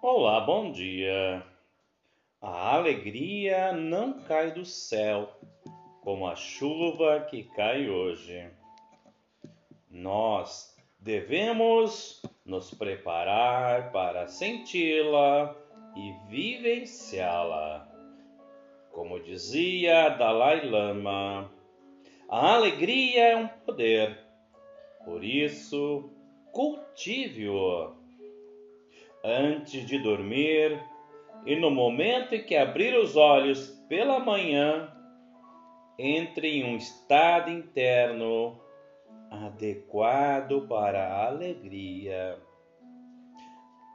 Olá, bom dia. A alegria não cai do céu como a chuva que cai hoje. Nós devemos nos preparar para senti-la e vivenciá-la. Como dizia Dalai Lama, a alegria é um poder, por isso cultive-o antes de dormir e no momento em que abrir os olhos pela manhã, entre em um estado interno adequado para a alegria.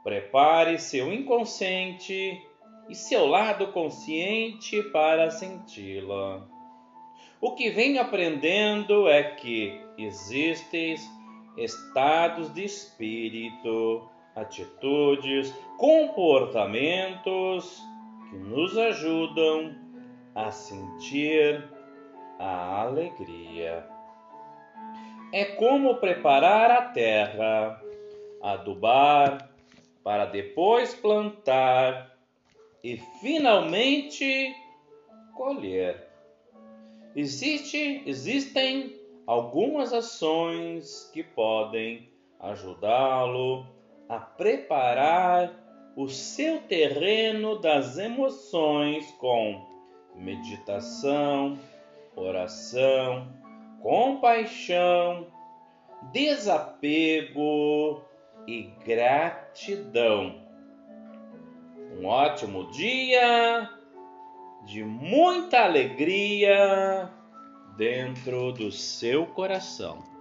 Prepare seu inconsciente e seu lado consciente para senti-la. O que venho aprendendo é que existem estados de espírito atitudes, comportamentos que nos ajudam a sentir a alegria. É como preparar a terra, adubar, para depois plantar e finalmente colher. Existe, existem algumas ações que podem ajudá-lo a preparar o seu terreno das emoções com meditação, oração, compaixão, desapego e gratidão. Um ótimo dia de muita alegria dentro do seu coração.